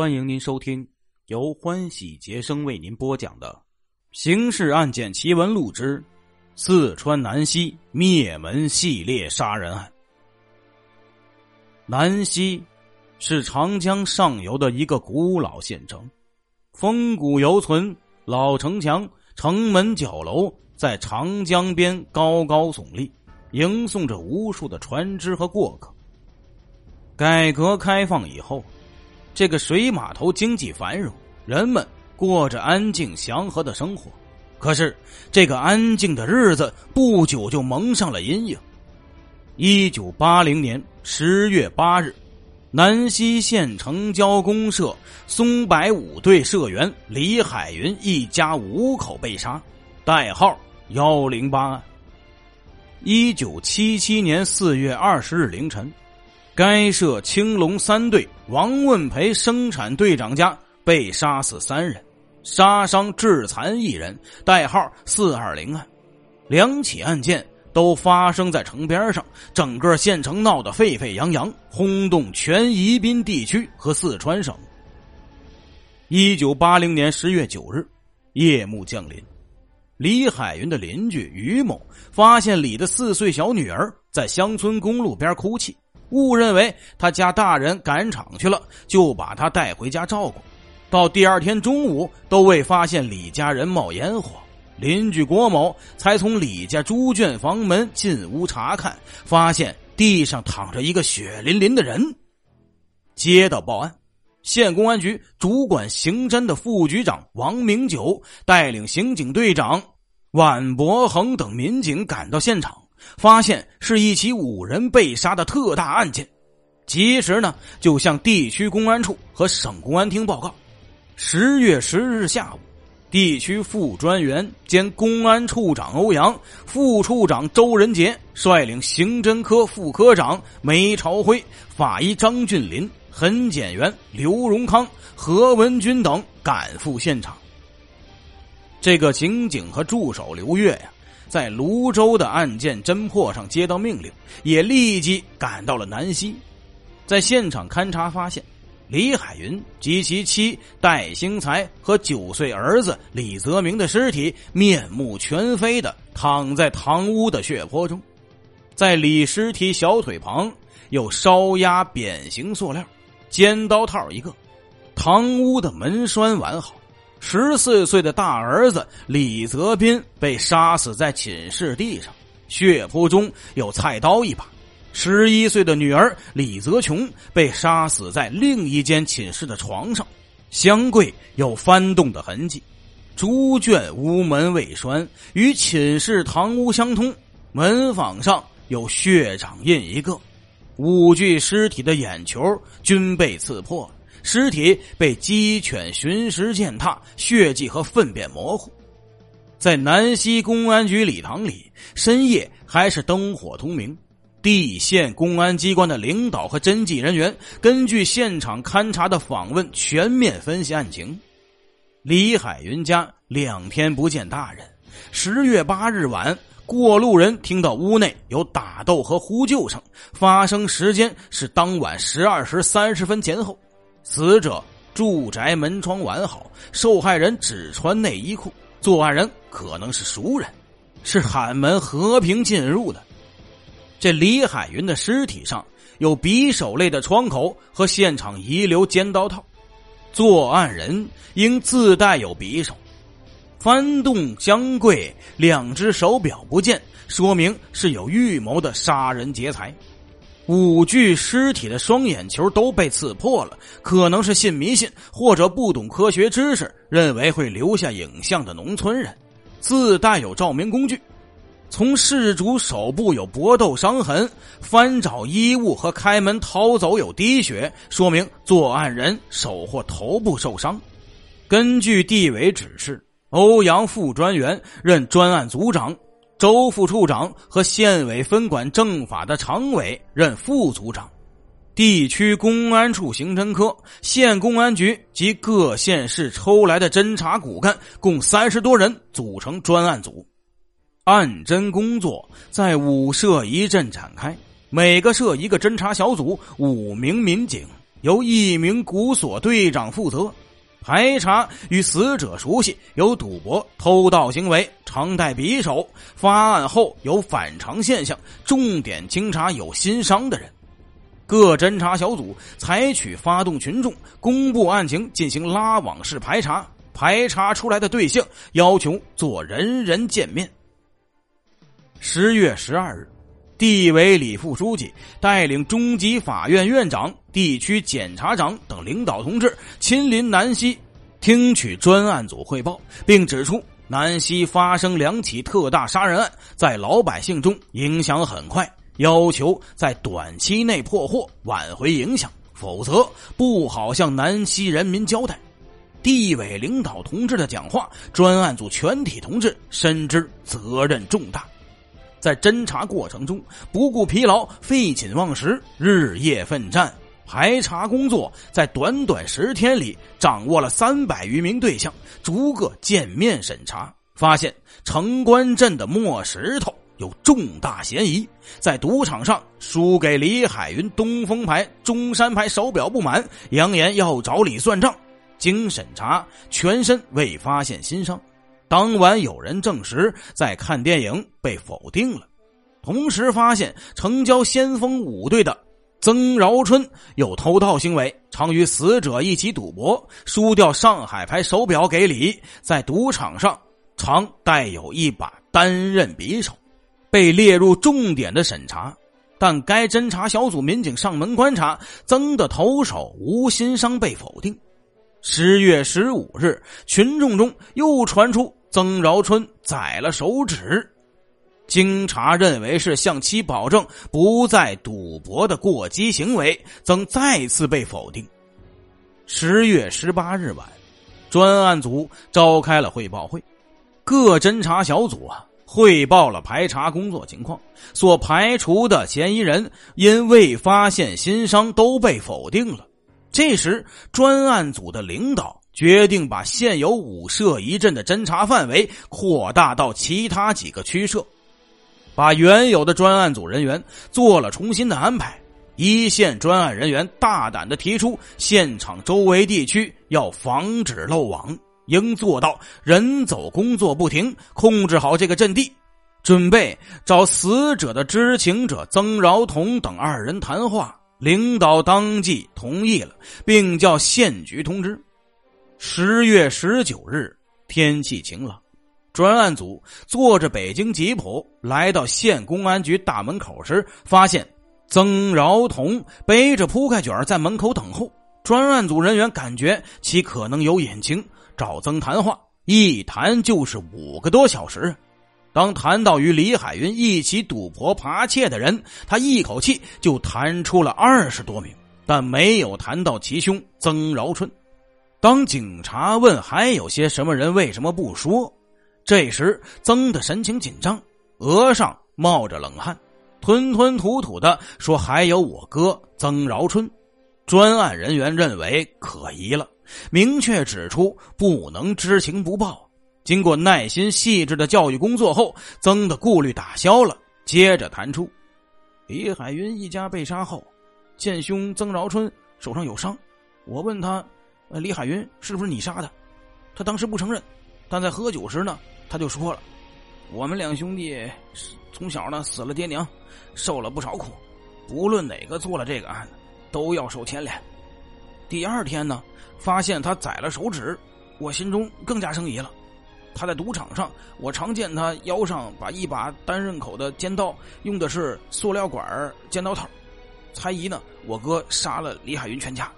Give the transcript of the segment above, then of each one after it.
欢迎您收听由欢喜杰生为您播讲的《刑事案件奇闻录之四川南溪灭门系列杀人案》。南溪是长江上游的一个古老县城，风骨犹存，老城墙、城门角楼在长江边高高耸立，迎送着无数的船只和过客。改革开放以后。这个水码头经济繁荣，人们过着安静祥和的生活。可是，这个安静的日子不久就蒙上了阴影。一九八零年十月八日，南溪县城郊公社松柏五队社员李海云一家五口被杀，代号幺零八案。一九七七年四月二十日凌晨。该社青龙三队王问培生产队长家被杀死三人，杀伤致残一人，代号四二零案。两起案件都发生在城边上，整个县城闹得沸沸扬扬，轰动全宜宾地区和四川省。一九八零年十月九日，夜幕降临，李海云的邻居于某发现李的四岁小女儿在乡村公路边哭泣。误认为他家大人赶场去了，就把他带回家照顾。到第二天中午都未发现李家人冒烟火，邻居郭某才从李家猪圈房门进屋查看，发现地上躺着一个血淋淋的人。接到报案，县公安局主管刑侦的副局长王明九带领刑警队长万伯恒等民警赶到现场。发现是一起五人被杀的特大案件，及时呢就向地区公安处和省公安厅报告。十月十日下午，地区副专员兼公安处长欧阳、副处长周仁杰率领刑侦科副科长梅朝辉、法医张俊林、痕检员刘荣康、何文军等赶赴现场。这个刑警和助手刘月呀。在泸州的案件侦破上接到命令，也立即赶到了南溪，在现场勘查发现，李海云及其妻戴兴才和九岁儿子李泽明的尸体面目全非的躺在堂屋的血泊中，在李尸体小腿旁有烧压扁形塑料尖刀套一个，堂屋的门栓完好。十四岁的大儿子李泽斌被杀死在寝室地上，血泊中有菜刀一把。十一岁的女儿李泽琼被杀死在另一间寝室的床上，箱柜有翻动的痕迹。猪圈屋门未栓，与寝室堂屋相通，门坊上有血掌印一个。五具尸体的眼球均被刺破了。尸体被鸡犬寻食践踏，血迹和粪便模糊。在南溪公安局礼堂里，深夜还是灯火通明。地县公安机关的领导和侦缉人员根据现场勘查的访问，全面分析案情。李海云家两天不见大人。十月八日晚，过路人听到屋内有打斗和呼救声，发生时间是当晚十二时三十分前后。死者住宅门窗完好，受害人只穿内衣裤，作案人可能是熟人，是喊门和平进入的。这李海云的尸体上有匕首类的创口和现场遗留尖刀套，作案人应自带有匕首。翻动箱柜，两只手表不见，说明是有预谋的杀人劫财。五具尸体的双眼球都被刺破了，可能是信迷信或者不懂科学知识，认为会留下影像的农村人，自带有照明工具。从事主手部有搏斗伤痕，翻找衣物和开门逃走有滴血，说明作案人手或头部受伤。根据地委指示，欧阳副专员任专案组长。周副处长和县委分管政法的常委任副组长，地区公安处刑侦科、县公安局及各县市抽来的侦查骨干共三十多人组成专案组，案侦工作在五社一镇展开，每个社一个侦查小组，五名民警，由一名古所队长负责。排查与死者熟悉，有赌博、偷盗行为，常带匕首。发案后有反常现象，重点清查有心伤的人。各侦查小组采取发动群众公布案情进行拉网式排查，排查出来的对象要求做人人见面。十月十二日。地委李副书记带领中级法院院长、地区检察长等领导同志亲临南溪，听取专案组汇报，并指出南溪发生两起特大杀人案，在老百姓中影响很快，要求在短期内破获，挽回影响，否则不好向南溪人民交代。地委领导同志的讲话，专案组全体同志深知责任重大。在侦查过程中不顾疲劳、废寝忘食、日夜奋战，排查工作在短短十天里掌握了三百余名对象，逐个见面审查，发现城关镇的磨石头有重大嫌疑，在赌场上输给李海云东风牌、中山牌手表不满，扬言要找李算账。经审查，全身未发现新伤。当晚有人证实在看电影，被否定了。同时发现城郊先锋五队的曾饶春有偷盗行为，常与死者一起赌博，输掉上海牌手表给李，在赌场上常带有一把单刃匕首，被列入重点的审查。但该侦查小组民警上门观察，曾的头手无新伤被否定。十月十五日，群众中又传出。曾饶春宰了手指，经查认为是向其保证不再赌博的过激行为，曾再次被否定。十月十八日晚，专案组召开了汇报会，各侦查小组啊汇报了排查工作情况，所排除的嫌疑人因未发现新伤都被否定了。这时，专案组的领导。决定把现有五社一镇的侦查范围扩大到其他几个区社，把原有的专案组人员做了重新的安排。一线专案人员大胆的提出，现场周围地区要防止漏网，应做到人走工作不停，控制好这个阵地。准备找死者的知情者曾饶同等二人谈话，领导当即同意了，并叫县局通知。十月十九日，天气晴朗，专案组坐着北京吉普来到县公安局大门口时，发现曾饶同背着铺盖卷在门口等候。专案组人员感觉其可能有隐情，找曾谈话，一谈就是五个多小时。当谈到与李海云一起赌博扒窃的人，他一口气就谈出了二十多名，但没有谈到其兄曾饶春。当警察问还有些什么人为什么不说，这时曾的神情紧张，额上冒着冷汗，吞吞吐吐的说：“还有我哥曾饶春。”专案人员认为可疑了，明确指出不能知情不报。经过耐心细致的教育工作后，曾的顾虑打消了。接着谈出，李海云一家被杀后，见兄曾饶春手上有伤，我问他。呃，李海云是不是你杀的？他当时不承认，但在喝酒时呢，他就说了：“我们两兄弟从小呢死了爹娘，受了不少苦，不论哪个做了这个案子，都要受牵连。”第二天呢，发现他宰了手指，我心中更加生疑了。他在赌场上，我常见他腰上把一把单刃口的尖刀，用的是塑料管尖刀头，猜疑呢，我哥杀了李海云全家。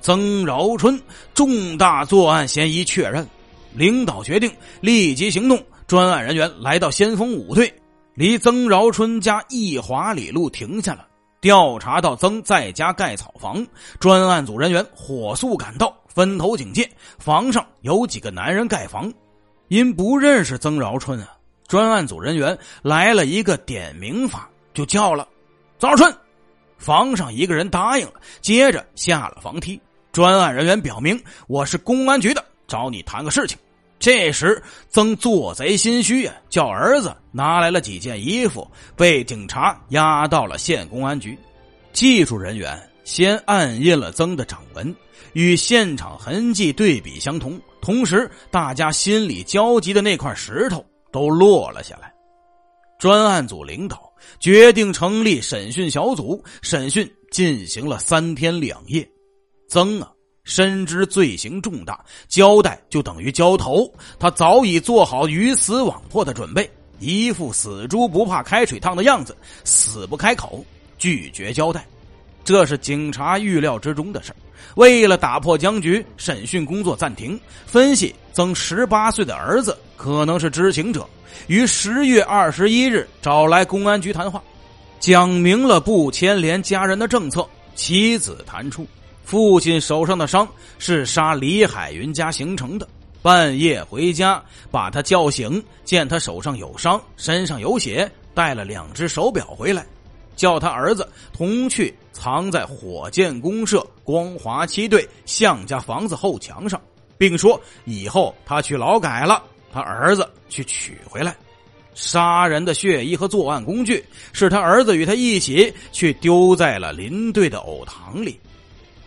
曾饶春重大作案嫌疑确认，领导决定立即行动。专案人员来到先锋五队，离曾饶春家一华里路停下了。调查到曾在家盖草房，专案组人员火速赶到，分头警戒。房上有几个男人盖房，因不认识曾饶春啊，专案组人员来了一个点名法，就叫了曾饶春。房上一个人答应了，接着下了房梯。专案人员表明：“我是公安局的，找你谈个事情。”这时，曾做贼心虚呀，叫儿子拿来了几件衣服，被警察押到了县公安局。技术人员先按印了曾的掌纹，与现场痕迹对比相同。同时，大家心里焦急的那块石头都落了下来。专案组领导决定成立审讯小组，审讯进行了三天两夜。曾啊，深知罪行重大，交代就等于交头，他早已做好鱼死网破的准备，一副死猪不怕开水烫的样子，死不开口，拒绝交代。这是警察预料之中的事为了打破僵局，审讯工作暂停，分析曾十八岁的儿子可能是知情者，于十月二十一日找来公安局谈话，讲明了不牵连家人的政策。妻子谈出，父亲手上的伤是杀李海云家形成的。半夜回家，把他叫醒，见他手上有伤，身上有血，带了两只手表回来。叫他儿子同去藏在火箭公社光华七队向家房子后墙上，并说以后他去劳改了，他儿子去取回来。杀人的血衣和作案工具是他儿子与他一起去丢在了林队的藕塘里。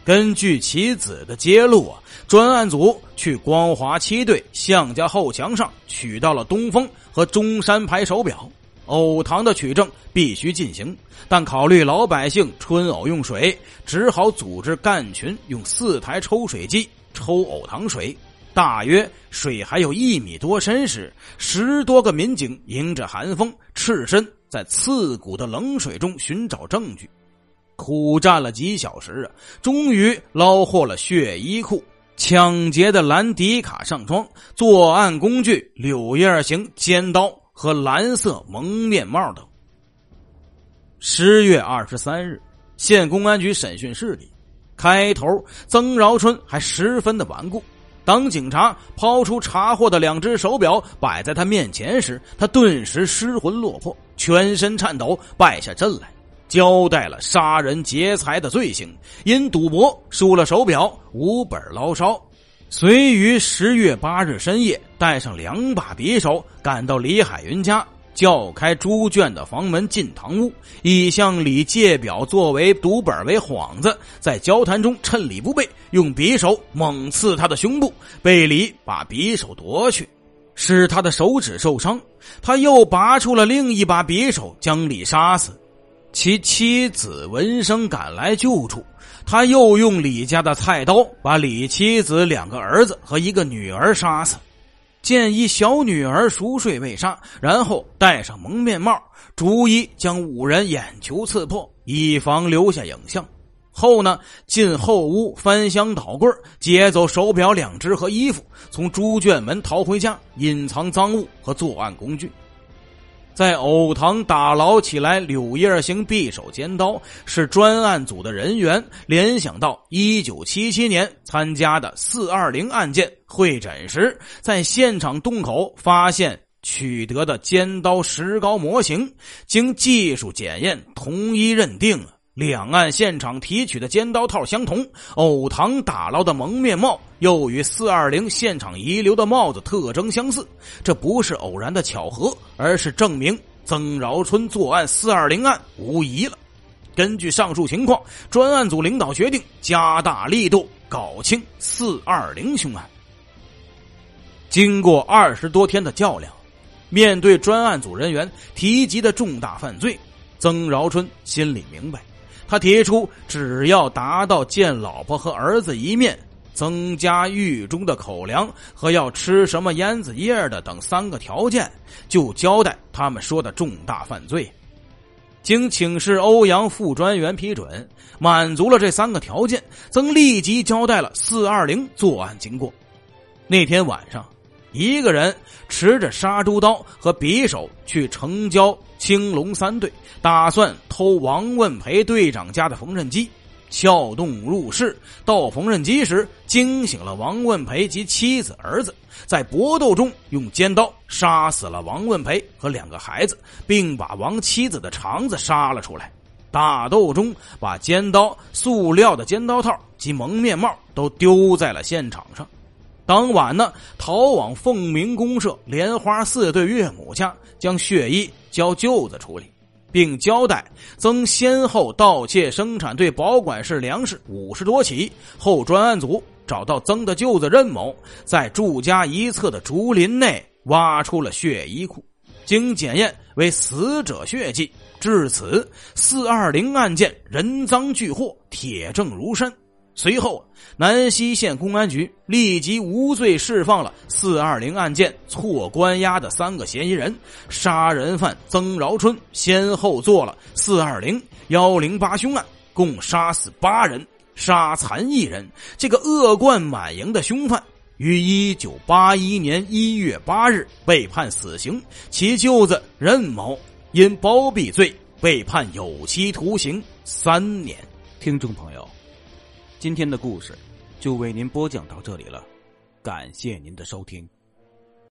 根据其子的揭露啊，专案组去光华七队向家后墙上取到了东风和中山牌手表。藕塘的取证必须进行，但考虑老百姓春藕用水，只好组织干群用四台抽水机抽藕塘水。大约水还有一米多深时，十多个民警迎着寒风，赤身在刺骨的冷水中寻找证据，苦战了几小时啊，终于捞获了血衣裤、抢劫的兰迪卡上装、作案工具柳叶形尖刀。和蓝色蒙面帽等。十月二十三日，县公安局审讯室里，开头曾饶春还十分的顽固。当警察抛出查获的两只手表摆在他面前时，他顿时失魂落魄，全身颤抖，败下阵来，交代了杀人劫财的罪行。因赌博输了手表，无本捞烧。遂于十月八日深夜，带上两把匕首，赶到李海云家，叫开猪圈的房门进堂屋，以向李借表作为赌本为幌子，在交谈中趁李不备，用匕首猛刺他的胸部，被李把匕首夺去，使他的手指受伤。他又拔出了另一把匕首，将李杀死。其妻子闻声赶来救助。他又用李家的菜刀把李妻子两个儿子和一个女儿杀死，见一小女儿熟睡未杀，然后戴上蒙面帽，逐一将五人眼球刺破，以防留下影像。后呢，进后屋翻箱倒柜，劫走手表两只和衣服，从猪圈门逃回家，隐藏赃物和作案工具。在藕塘打捞起来柳叶形匕首尖刀，是专案组的人员联想到一九七七年参加的四二零案件会诊时，在现场洞口发现取得的尖刀石膏模型，经技术检验，同一认定。两岸现场提取的尖刀套相同，藕塘打捞的蒙面帽又与四二零现场遗留的帽子特征相似，这不是偶然的巧合，而是证明曾饶春作案四二零案无疑了。根据上述情况，专案组领导决定加大力度搞清四二零凶案。经过二十多天的较量，面对专案组人员提及的重大犯罪，曾饶春心里明白。他提出，只要达到见老婆和儿子一面、增加狱中的口粮和要吃什么烟子叶的等三个条件，就交代他们说的重大犯罪。经请示欧阳副专员批准，满足了这三个条件，曾立即交代了四二零作案经过。那天晚上。一个人持着杀猪刀和匕首去城郊青龙三队，打算偷王问培队长家的缝纫机，撬动入室。到缝纫机时，惊醒了王问培及妻子儿子，在搏斗中用尖刀杀死了王问培和两个孩子，并把王妻子的肠子杀了出来。打斗中，把尖刀、塑料的尖刀套及蒙面帽都丢在了现场上。当晚呢，逃往凤鸣公社莲花四队岳母家，将血衣交舅子处理。并交代曾先后盗窃生产队保管室粮食五十多起。后专案组找到曾的舅子任某，在住家一侧的竹林内挖出了血衣库，经检验为死者血迹。至此，四二零案件人赃俱获，铁证如山。随后，南溪县公安局立即无罪释放了四二零案件错关押的三个嫌疑人。杀人犯曾饶春先后做了四二零幺零八凶案，共杀死八人，杀残一人。这个恶贯满盈的凶犯，于一九八一年一月八日被判死刑，其舅子任某因包庇罪被判有期徒刑三年。听众朋友。今天的故事就为您播讲到这里了，感谢您的收听。